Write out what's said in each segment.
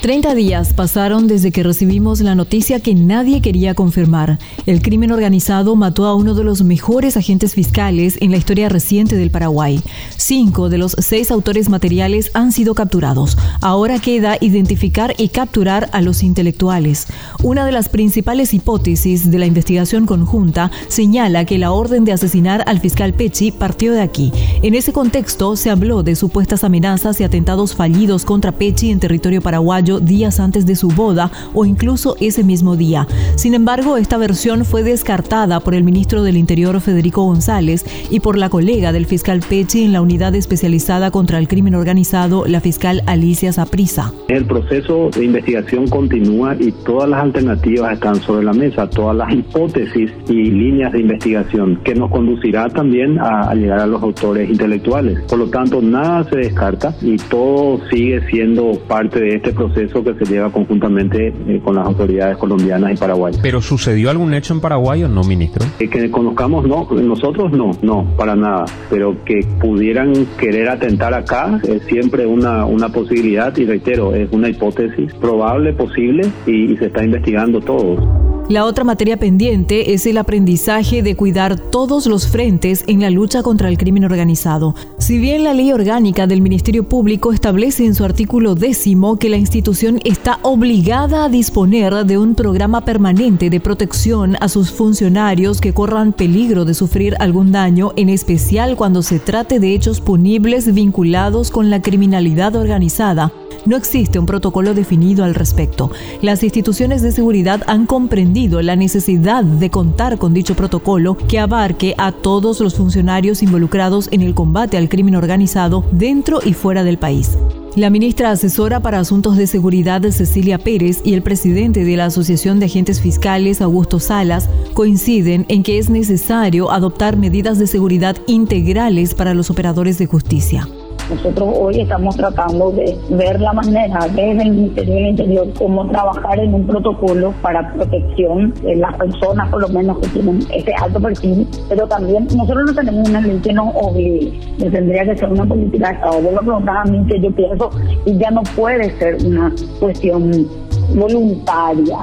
30 días pasaron desde que recibimos la noticia que nadie quería confirmar. El crimen organizado mató a uno de los mejores agentes fiscales en la historia reciente del Paraguay. Cinco de los seis autores materiales han sido capturados. Ahora queda identificar y capturar a los intelectuales. Una de las principales hipótesis de la investigación conjunta señala que la orden de asesinar al fiscal Pecci partió de aquí. En ese contexto se habló de supuestas amenazas y atentados fallidos contra Pecci en territorio paraguayo días antes de su boda o incluso ese mismo día. Sin embargo, esta versión fue descartada por el ministro del Interior Federico González y por la colega del fiscal Pechi en la unidad especializada contra el crimen organizado, la fiscal Alicia Saprisa. El proceso de investigación continúa y todas las alternativas están sobre la mesa, todas las hipótesis y líneas de investigación que nos conducirá también a, a llegar a los autores intelectuales. Por lo tanto, nada se descarta y todo sigue siendo parte de este proceso eso que se lleva conjuntamente eh, con las autoridades colombianas y paraguayas. ¿Pero sucedió algún hecho en Paraguay o no, ministro? Eh, que conozcamos, no, nosotros no, no, para nada, pero que pudieran querer atentar acá es siempre una, una posibilidad y reitero, es una hipótesis probable, posible y, y se está investigando todo. La otra materia pendiente es el aprendizaje de cuidar todos los frentes en la lucha contra el crimen organizado. Si bien la ley orgánica del Ministerio Público establece en su artículo décimo que la institución está obligada a disponer de un programa permanente de protección a sus funcionarios que corran peligro de sufrir algún daño, en especial cuando se trate de hechos punibles vinculados con la criminalidad organizada, no existe un protocolo definido al respecto. Las instituciones de seguridad han comprendido la necesidad de contar con dicho protocolo que abarque a todos los funcionarios involucrados en el combate al crimen organizado dentro y fuera del país. La ministra asesora para Asuntos de Seguridad Cecilia Pérez y el presidente de la Asociación de Agentes Fiscales Augusto Salas coinciden en que es necesario adoptar medidas de seguridad integrales para los operadores de justicia. Nosotros hoy estamos tratando de ver la manera desde el Ministerio del Interior cómo trabajar en un protocolo para protección de las personas, por lo menos que tienen ese alto perfil, pero también nosotros no tenemos una ley que nos obligue, tendría que ser una política de Estado. Vos lo preguntas a mí que yo pienso y ya no puede ser una cuestión voluntaria.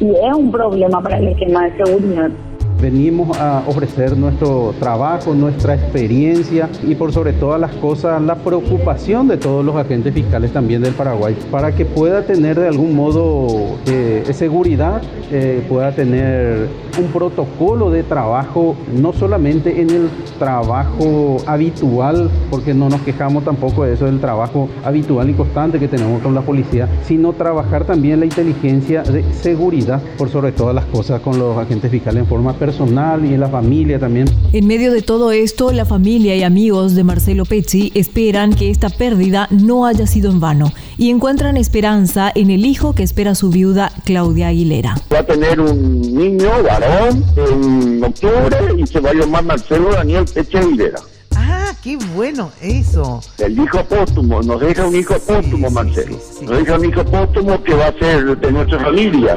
Y es un problema para el esquema de seguridad venimos a ofrecer nuestro trabajo, nuestra experiencia y por sobre todas las cosas la preocupación de todos los agentes fiscales también del Paraguay para que pueda tener de algún modo eh, seguridad, eh, pueda tener un protocolo de trabajo, no solamente en el trabajo habitual, porque no nos quejamos tampoco de eso del trabajo habitual y constante que tenemos con la policía, sino trabajar también la inteligencia de seguridad por sobre todas las cosas con los agentes fiscales en forma personal y en la familia también. En medio de todo esto, la familia y amigos de Marcelo Pezzi esperan que esta pérdida no haya sido en vano y encuentran esperanza en el hijo que espera su viuda Claudia Aguilera. Va a tener un niño varón en octubre y se va a llamar Marcelo Daniel Pezzi Aguilera. Ah, qué bueno eso. El hijo póstumo, nos deja un hijo póstumo, Marcelo. nos deja un hijo póstumo que va a ser de nuestra familia.